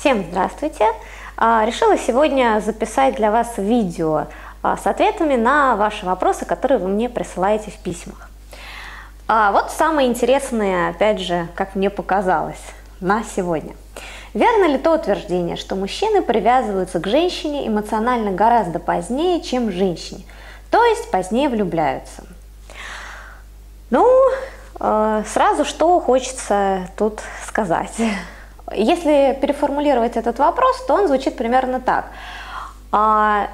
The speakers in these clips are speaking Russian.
Всем здравствуйте! А, решила сегодня записать для вас видео а, с ответами на ваши вопросы, которые вы мне присылаете в письмах. А, вот самое интересное, опять же, как мне показалось, на сегодня. Верно ли то утверждение, что мужчины привязываются к женщине эмоционально гораздо позднее, чем женщине, то есть позднее влюбляются? Ну, сразу что хочется тут сказать. Если переформулировать этот вопрос, то он звучит примерно так. А,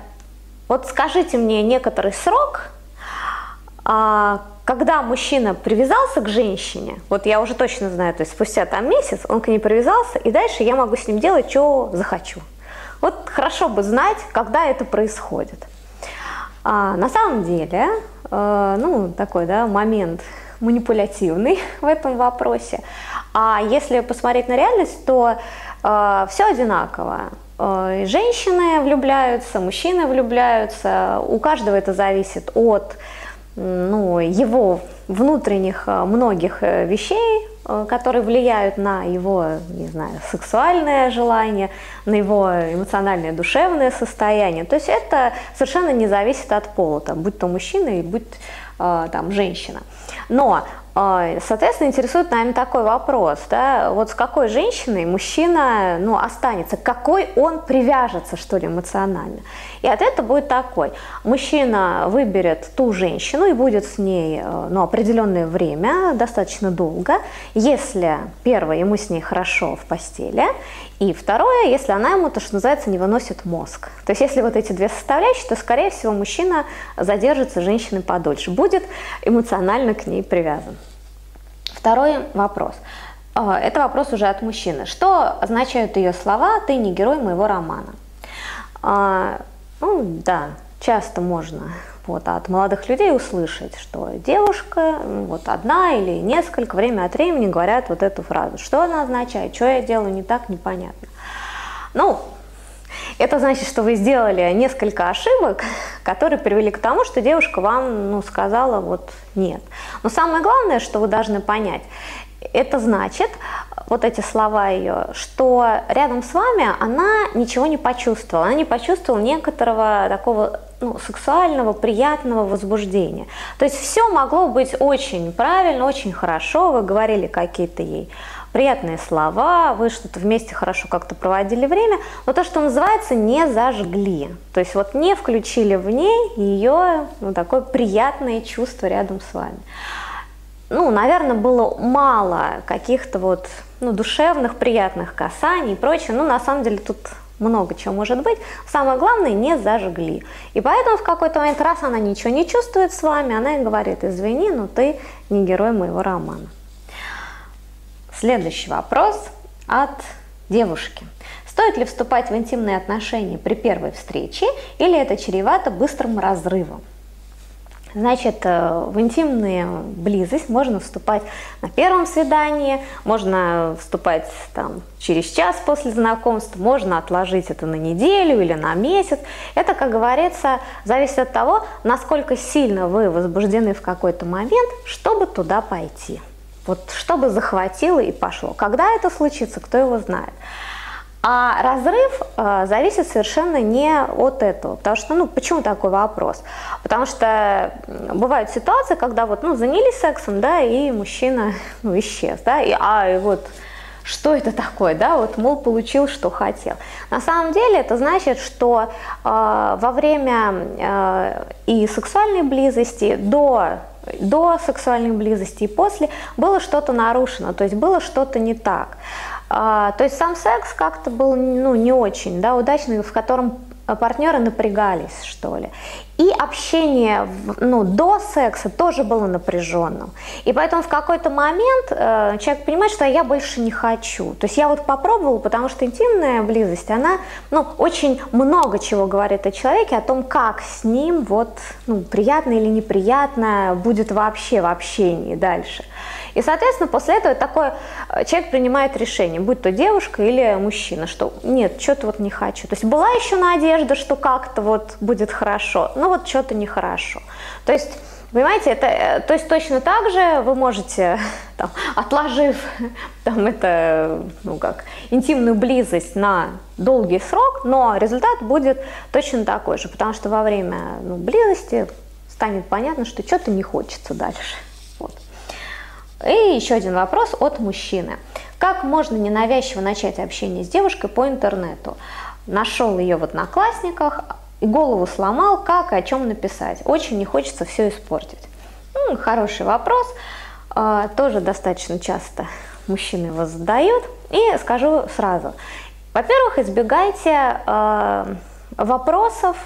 вот скажите мне некоторый срок, а, когда мужчина привязался к женщине, вот я уже точно знаю, то есть спустя там месяц он к ней привязался, и дальше я могу с ним делать, что захочу. Вот хорошо бы знать, когда это происходит. А, на самом деле, э, ну, такой, да, момент манипулятивный в этом вопросе. А если посмотреть на реальность, то э, все одинаково. Э, женщины влюбляются, мужчины влюбляются. У каждого это зависит от ну, его внутренних э, многих э, вещей, э, которые влияют на его, не знаю, сексуальное желание, на его эмоциональное, душевное состояние. То есть это совершенно не зависит от пола, там, будь то мужчина и будь там женщина. Но Соответственно, интересует, наверное, такой вопрос, да, вот с какой женщиной мужчина, ну, останется, какой он привяжется, что ли, эмоционально. И ответ будет такой. Мужчина выберет ту женщину и будет с ней, э, ну, определенное время, достаточно долго, если, первое, ему с ней хорошо в постели, и второе, если она ему, то, что называется, не выносит мозг. То есть если вот эти две составляющие, то, скорее всего, мужчина задержится женщиной подольше, будет эмоционально к ней привязан. Второй вопрос. А, это вопрос уже от мужчины. Что означают ее слова «ты не герой моего романа»? А, ну да, часто можно вот, от молодых людей услышать, что девушка, вот одна или несколько, время от времени говорят вот эту фразу. Что она означает? Что я делаю не так, непонятно. Ну, это значит, что вы сделали несколько ошибок, которые привели к тому, что девушка вам ну, сказала вот нет. Но самое главное, что вы должны понять, это значит, вот эти слова ее, что рядом с вами она ничего не почувствовала, она не почувствовала некоторого такого ну, сексуального, приятного возбуждения. То есть все могло быть очень правильно, очень хорошо, вы говорили какие-то ей приятные слова, вы что-то вместе хорошо как-то проводили время, но то, что называется, не зажгли. То есть вот не включили в ней ее ну, такое приятное чувство рядом с вами ну, наверное, было мало каких-то вот ну, душевных, приятных касаний и прочее. Ну, на самом деле тут много чего может быть. Самое главное, не зажгли. И поэтому в какой-то момент, раз она ничего не чувствует с вами, она и говорит, извини, но ты не герой моего романа. Следующий вопрос от девушки. Стоит ли вступать в интимные отношения при первой встрече или это чревато быстрым разрывом? Значит, э, в интимную близость можно вступать на первом свидании, можно вступать там через час после знакомства, можно отложить это на неделю или на месяц. Это, как говорится, зависит от того, насколько сильно вы возбуждены в какой-то момент, чтобы туда пойти. Вот чтобы захватило и пошло. Когда это случится, кто его знает. А разрыв э, зависит совершенно не от этого. Потому что, ну, почему такой вопрос? Потому что бывают ситуации, когда вот, ну, занялись сексом, да, и мужчина, ну, исчез, да, и, а, и вот, что это такое, да, вот, мол, получил, что хотел. На самом деле это значит, что э, во время э, и сексуальной близости, до до сексуальной близости и после было что-то нарушено, то есть было что-то не так. А, то есть сам секс как-то был ну, не очень да, удачный, в котором партнеры напрягались, что ли. И общение ну, до секса тоже было напряженным. И поэтому в какой-то момент э, человек понимает, что я больше не хочу. То есть я вот попробовала, потому что интимная близость, она ну, очень много чего говорит о человеке, о том, как с ним вот, ну, приятно или неприятно будет вообще в общении дальше. И, соответственно, после этого такой э, человек принимает решение, будь то девушка или мужчина, что нет, что-то вот не хочу. То есть была еще надежда, что как-то вот будет хорошо, но вот что-то нехорошо. То есть Понимаете, это, э, то есть точно так же вы можете, там, отложив там, это, ну как, интимную близость на долгий срок, но результат будет точно такой же, потому что во время ну, близости станет понятно, что что-то не хочется дальше. Вот. И еще один вопрос от мужчины. Как можно ненавязчиво начать общение с девушкой по интернету? Нашел ее в одноклассниках, и голову сломал, как и о чем написать. Очень не хочется все испортить. Ну, хороший вопрос, а, тоже достаточно часто мужчины его задают. И скажу сразу. Во-первых, избегайте э, вопросов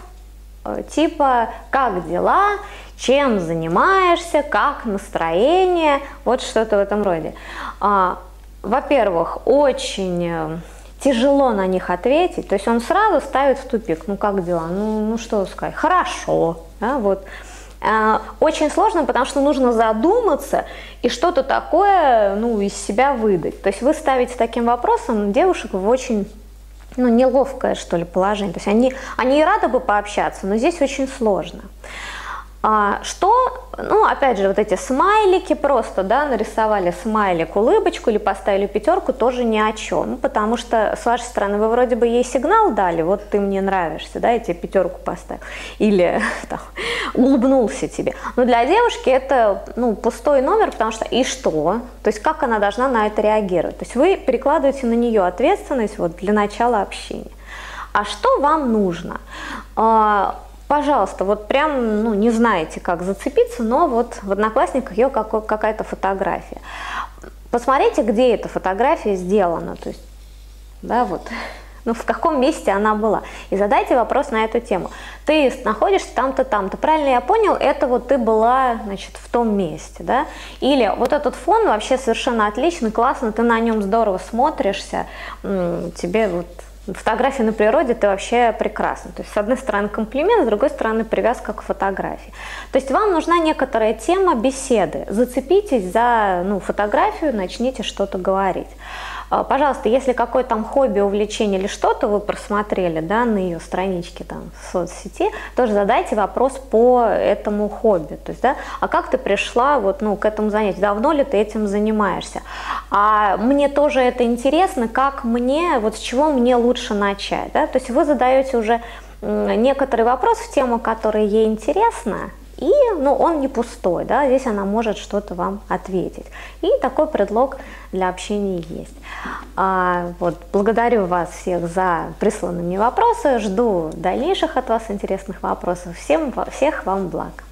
э, типа «как дела?», «чем занимаешься?», «как настроение?», вот что-то в этом роде. Э, во-первых, очень тяжело на них ответить, то есть он сразу ставит в тупик, ну как дела, ну, ну что сказать, хорошо, да, вот. А, очень сложно, потому что нужно задуматься и что-то такое ну, из себя выдать. То есть вы ставите таким вопросом девушек в очень ну, неловкое, что ли, положение. То есть они, они и рады бы пообщаться, но здесь очень сложно. А, что, ну, опять же, вот эти смайлики просто, да, нарисовали смайлик, улыбочку или поставили пятерку, тоже ни о чем, потому что с вашей стороны вы вроде бы ей сигнал дали, вот ты мне нравишься, да, я тебе пятерку поставил, или там, улыбнулся тебе. Но для девушки это, ну, пустой номер, потому что и что? То есть как она должна на это реагировать? То есть вы перекладываете на нее ответственность вот для начала общения. А что вам нужно? Пожалуйста, вот прям, ну, не знаете, как зацепиться, но вот в Одноклассниках ее какая-то фотография. Посмотрите, где эта фотография сделана, то есть, да, вот, ну, в каком месте она была. И задайте вопрос на эту тему. Ты находишься там-то, там-то. Правильно я понял, это вот ты была, значит, в том месте, да? Или вот этот фон вообще совершенно отличный, классно, ты на нем здорово смотришься, тебе вот фотографии на природе это вообще прекрасно. То есть, с одной стороны, комплимент, с другой стороны, привязка к фотографии. То есть, вам нужна некоторая тема беседы. Зацепитесь за ну, фотографию, начните что-то говорить. А, пожалуйста, если какое там хобби, увлечение или что-то вы просмотрели да, на ее страничке там, в соцсети, тоже задайте вопрос по этому хобби. То есть, да, а как ты пришла вот, ну, к этому занятию? Давно ли ты этим занимаешься? А мне тоже это интересно, как мне, вот с чего мне лучше начать? Да? То есть вы задаете уже некоторый вопрос в тему, которая ей интересна, и ну, он не пустой, да, здесь она может что-то вам ответить. И такой предлог для общения есть. А, вот, благодарю вас всех за присланные мне вопросы, жду дальнейших от вас интересных вопросов. Всем, всех вам благ.